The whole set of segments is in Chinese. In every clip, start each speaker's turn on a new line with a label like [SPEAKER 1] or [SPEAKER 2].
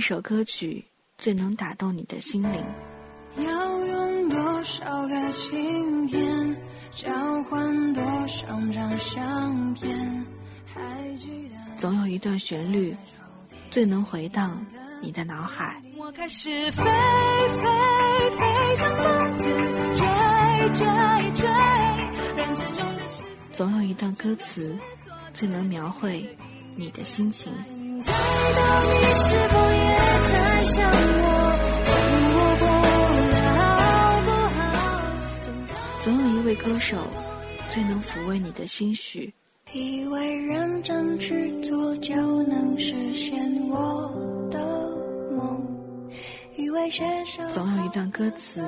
[SPEAKER 1] 一首歌曲最能打动你的心灵？
[SPEAKER 2] 要用多少个晴天交换多少张相片？还记得
[SPEAKER 1] 总有一段旋律最能回荡你的脑海。
[SPEAKER 2] 我开始飞飞飞，像疯子追追追，人之中的
[SPEAKER 1] 总有一段歌词最能描绘你的心情。总有一位歌手最能抚慰你的心绪。
[SPEAKER 2] 以为认真去做就能实现我的梦，以为写首
[SPEAKER 1] 总有一段歌词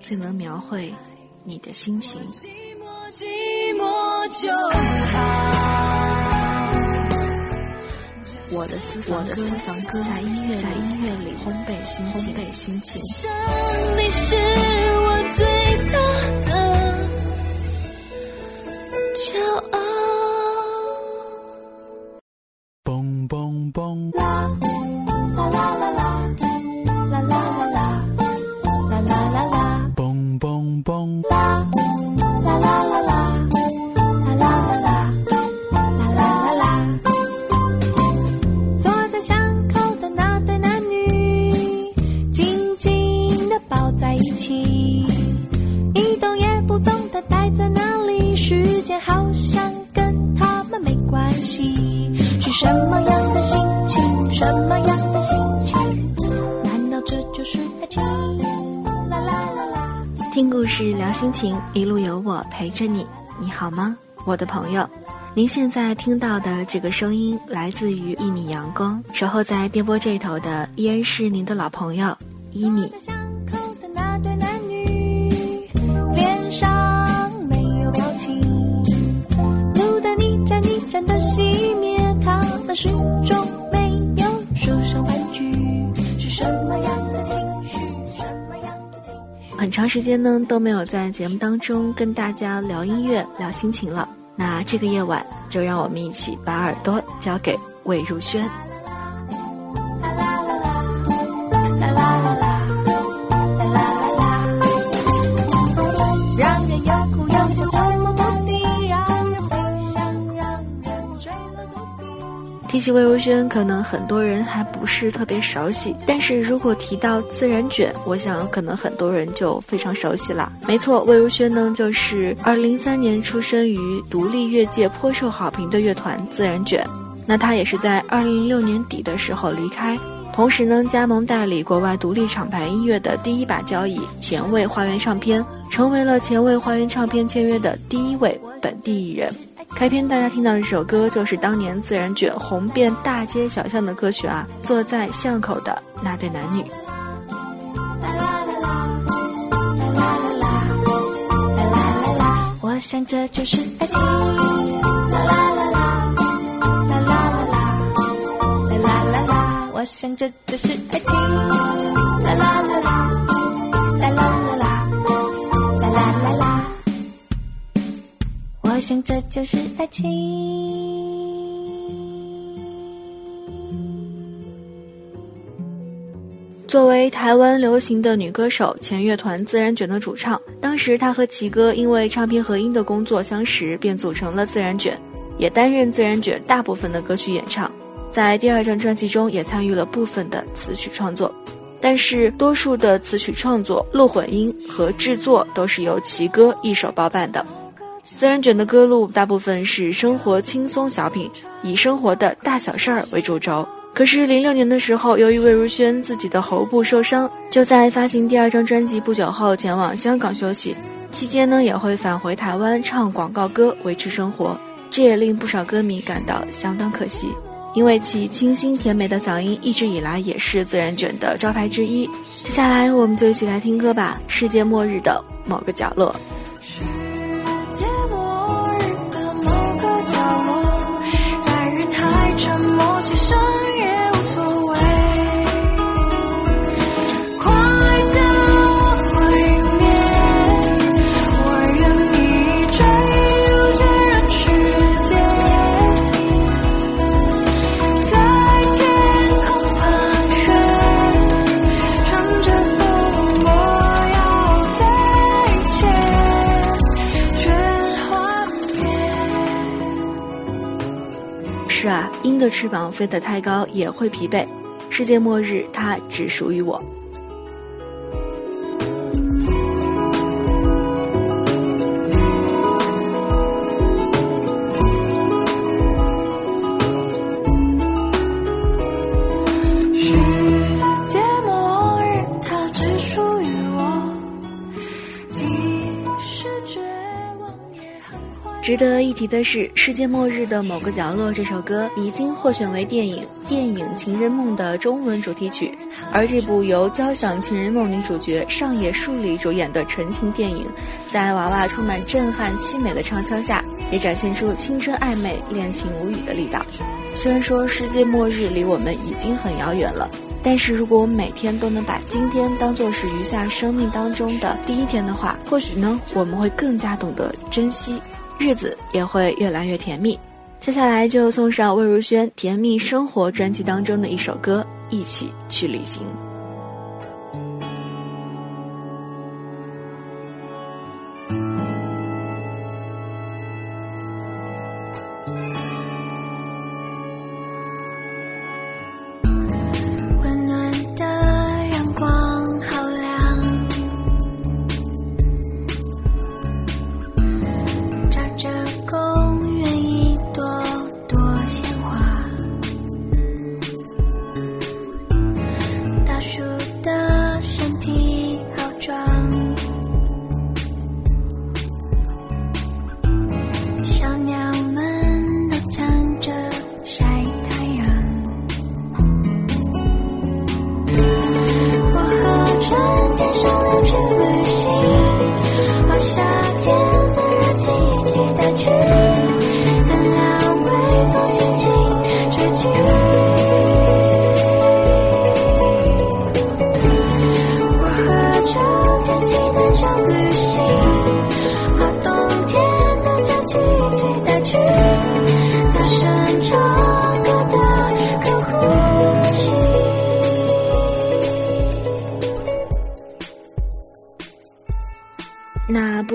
[SPEAKER 1] 最能描绘你的心情。
[SPEAKER 2] 寂寞寂寞就好。
[SPEAKER 1] 我的私房歌，私房歌在音乐在音乐里烘焙心情，烘焙心情。
[SPEAKER 2] 想你是我最大的骄傲。起，一动也不动的待在那里，时间好像跟他们没关系。是什么样的心情？什么样的心情？难道这就是爱情？啦啦啦啦。
[SPEAKER 1] 听故事聊心情，一路有我陪着你。你好吗，我的朋友？您现在听到的这个声音来自于一米阳光，守候在电波这头的依然是您的老朋友一米。
[SPEAKER 2] 上没有表情，路灯一盏一盏的熄灭，他们始终没有说上半句，是什么样的情绪？什么样的情绪？
[SPEAKER 1] 很长时间呢都没有在节目当中跟大家聊音乐、聊心情了。那这个夜晚，就让我们一起把耳朵交给魏如萱。提起魏如萱，可能很多人还不是特别熟悉，但是如果提到自然卷，我想可能很多人就非常熟悉了。没错，魏如萱呢，就是2003年出生于独立乐界颇受好评的乐团自然卷。那她也是在2006年底的时候离开，同时呢，加盟代理国外独立厂牌音乐的第一把交椅前卫花园唱片，成为了前卫花园唱片签约的第一位本地艺人。开篇大家听到的这首歌，就是当年自然卷红遍大街小巷的歌曲啊，《坐在巷口的那对男女》。
[SPEAKER 2] 啦啦啦啦，啦啦啦啦，啦啦啦，我想这就是爱情。啦啦啦啦，啦啦啦啦，啦啦啦，我想这就是爱情。啦啦，啦啦想这就是爱情。
[SPEAKER 1] 作为台湾流行的女歌手，前乐团自然卷的主唱，当时她和奇哥因为唱片合音的工作相识，便组成了自然卷，也担任自然卷大部分的歌曲演唱，在第二张专辑中也参与了部分的词曲创作，但是多数的词曲创作、录混音和制作都是由奇哥一手包办的。自然卷的歌路大部分是生活轻松小品，以生活的大小事儿为主轴。可是零六年的时候，由于魏如萱自己的喉部受伤，就在发行第二张专辑不久后前往香港休息，期间呢也会返回台湾唱广告歌维持生活，这也令不少歌迷感到相当可惜，因为其清新甜美的嗓音一直以来也是自然卷的招牌之一。接下来我们就一起来听歌吧，《世界末日的某个角落》。鹰的翅膀飞得太高也会疲惫，世界末日它只属于我。值得一提的是，《世界末日的某个角落》这首歌已经获选为电影《电影情人梦》的中文主题曲，而这部由交响情人梦女主角上野树里主演的纯情电影，在娃娃充满震撼凄美的唱腔下，也展现出青春暧昧、恋情无语的力道。虽然说世界末日离我们已经很遥远了，但是如果我们每天都能把今天当做是余下生命当中的第一天的话，或许呢，我们会更加懂得珍惜。日子也会越来越甜蜜。接下来就送上魏如萱《甜蜜生活》专辑当中的一首歌，《一起去旅行》。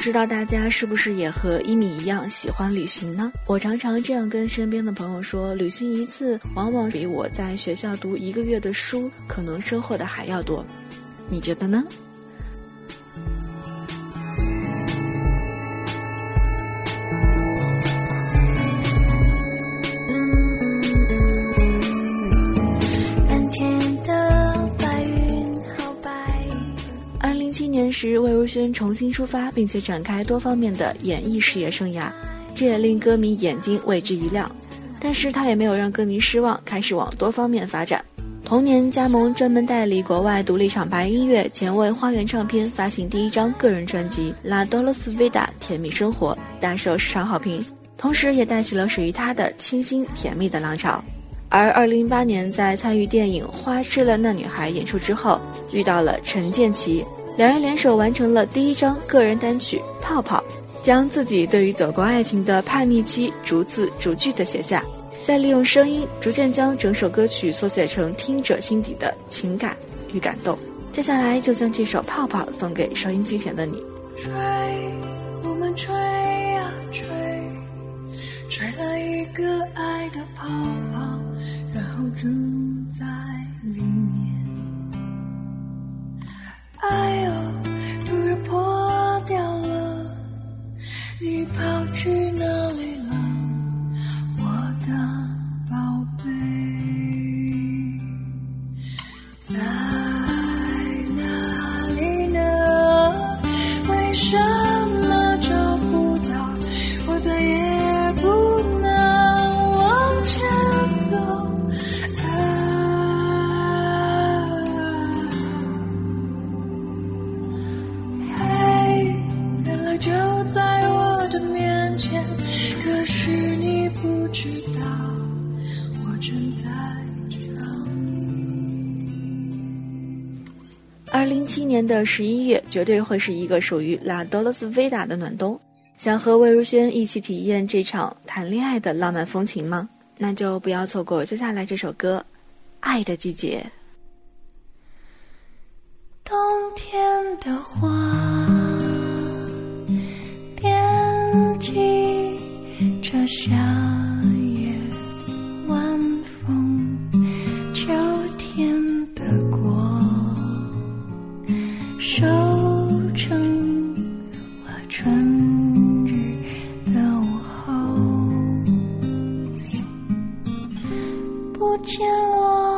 [SPEAKER 1] 不知道大家是不是也和一米一样喜欢旅行呢？我常常这样跟身边的朋友说，旅行一次往往比我在学校读一个月的书可能收获的还要多。你觉得呢？时，魏如萱重新出发，并且展开多方面的演艺事业生涯，这也令歌迷眼睛为之一亮。但是她也没有让歌迷失望，开始往多方面发展。同年加盟专门代理国外独立厂牌音乐前卫花园唱片，发行第一张个人专辑《La Dolce Vida》甜蜜生活，大受市场好评，同时也带起了属于她的清新甜蜜的浪潮。而2008年在参与电影《花痴了那女孩》演出之后，遇到了陈建奇。两人联手完成了第一张个人单曲《泡泡》，将自己对于走过爱情的叛逆期逐字逐句的写下，再利用声音逐渐将整首歌曲缩写成听者心底的情感与感动。接下来就将这首《泡泡》送给收音机前的你。
[SPEAKER 2] 吹，我们吹啊吹，吹了一个爱的泡泡，然后爱的
[SPEAKER 1] 十一月，绝对会是一个属于拉多罗斯维达的暖冬。想和魏如萱一起体验这场谈恋爱的浪漫风情吗？那就不要错过接下来这首歌《爱的季节》。
[SPEAKER 2] 冬天的花，惦记着夏不见
[SPEAKER 1] 我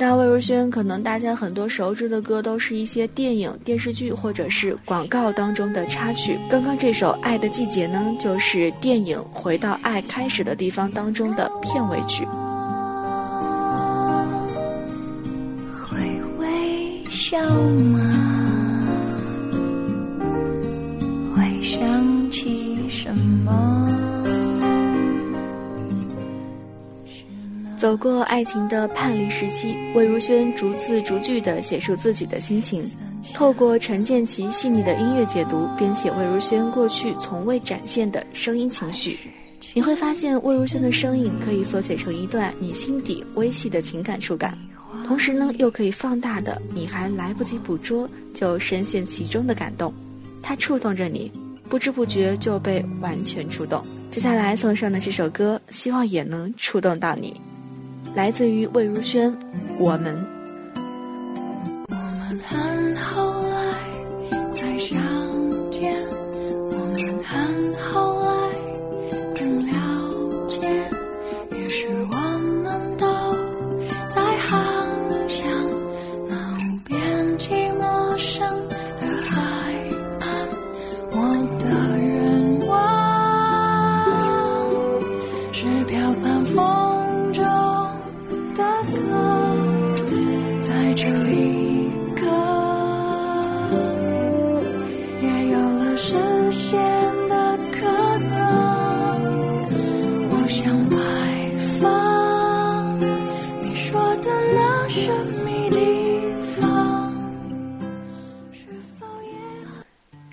[SPEAKER 1] 那魏如萱，可能大家很多熟知的歌都是一些电影、电视剧或者是广告当中的插曲。刚刚这首《爱的季节》呢，就是电影《回到爱开始的地方》当中的片尾曲。
[SPEAKER 2] 会微笑吗？
[SPEAKER 1] 走过爱情的叛逆时期，魏如萱逐字逐句地写出自己的心情，透过陈建奇细腻的音乐解读，编写魏如萱过去从未展现的声音情绪。你会发现，魏如萱的声音可以缩写成一段你心底微细的情感触感，同时呢，又可以放大的你还来不及捕捉就深陷其中的感动。它触动着你，不知不觉就被完全触动。接下来送上的这首歌，希望也能触动到你。来自于魏如萱，《我们》。
[SPEAKER 2] 我们很后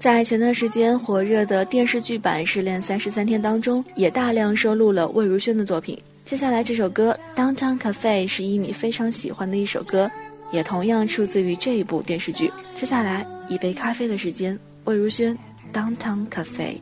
[SPEAKER 2] 在
[SPEAKER 1] 前段时间火热的电视剧版《失恋三十三天》当中，也大量收录了魏如萱的作品。接下来这首歌《Downtown Cafe》是一米非常喜欢的一首歌，也同样出自于这一部电视剧。接下来一杯咖啡的时间，魏如萱《Downtown Cafe》。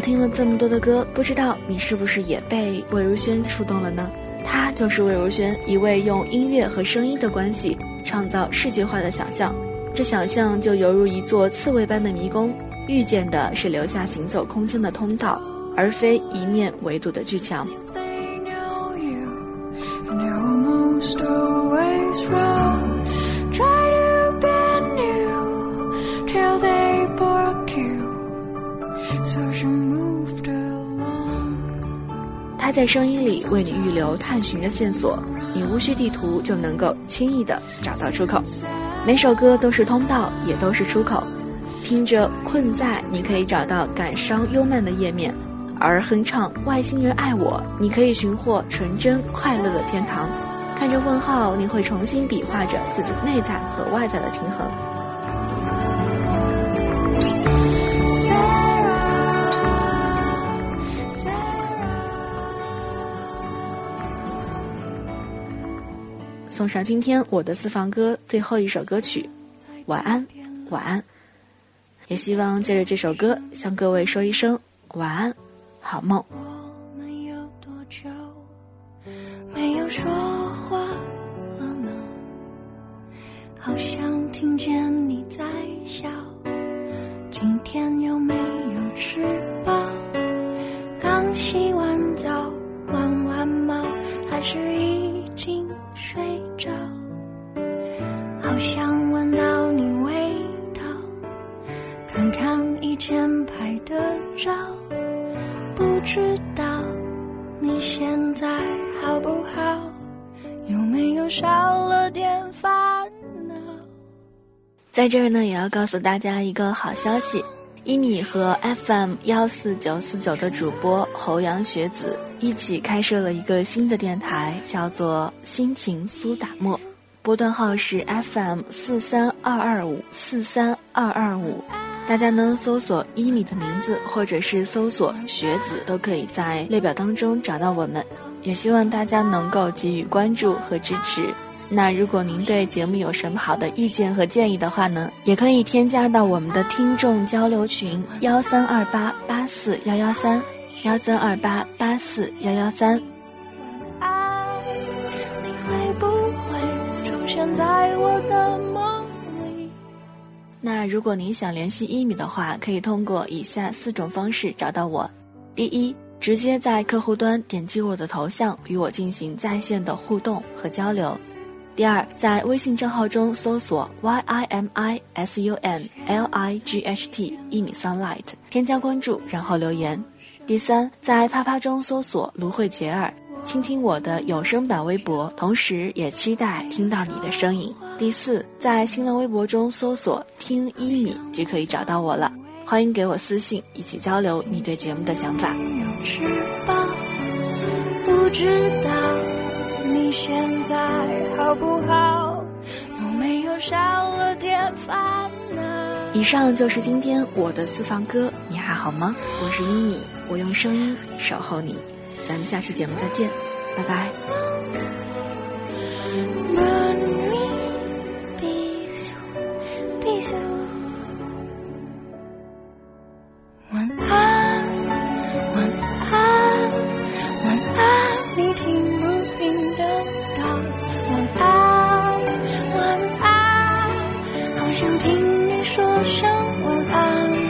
[SPEAKER 1] 听了这么多的歌，不知道你是不是也被魏如萱触动了呢？她就是魏如萱，一位用音乐和声音的关系创造视觉化的想象，这想象就犹如一座刺猬般的迷宫，遇见的是留下行走空间的通道，而非一面围堵的巨墙。在声音里为你预留探寻的线索，你无需地图就能够轻易的找到出口。每首歌都是通道，也都是出口。听着《困在》，你可以找到感伤幽闷的页面；而哼唱《外星人爱我》，你可以寻获纯真快乐的天堂。看着问号，你会重新比划着自己内在和外在的平衡。送上今天我的私房歌最后一首歌曲，晚安，晚安。也希望借着这首歌向各位说一声晚安，好梦。
[SPEAKER 2] 我们有多久没有说话了呢？好像听见你在笑。今天有想闻到你味道，看看以前拍的照。不知道你现在好不好？有没有少了点烦恼？
[SPEAKER 1] 在这儿呢，也要告诉大家一个好消息：一米和 FM 幺四九四九的主播侯阳学子一起开设了一个新的电台，叫做“心情苏打沫”，波段号是 FM 四三二二五四三二二五。大家呢搜索一米的名字，或者是搜索学子，都可以在列表当中找到我们。也希望大家能够给予关注和支持。那如果您对节目有什么好的意见和建议的话呢，也可以添加到我们的听众交流群幺三二八八四幺幺三幺三二八八四幺幺三。
[SPEAKER 2] 在我的梦里？
[SPEAKER 1] 那如果您想联系一米的话，可以通过以下四种方式找到我：第一，直接在客户端点击我的头像，与我进行在线的互动和交流。第二，在微信账号中搜索 y i m i s u n l i g h t 一米 sunlight，添加关注，然后留言。第三，在啪啪中搜索芦荟杰尔，倾听我的有声版微博，同时也期待听到你的声音。第四，在新浪微博中搜索听一米就可以找到我了，欢迎给我私信，一起交流你对节目的想法。
[SPEAKER 2] 有翅膀，不知道你现在好不好？有没有少了点烦恼？
[SPEAKER 1] 以上就是今天我的私房歌，你还好吗？我是一米，我用声音守候你，咱们下期节目再见，拜拜。
[SPEAKER 2] Burn me, bis, bis. 晚安，晚安，晚安，你听不听得到？晚安，晚安，好想听你说声晚安。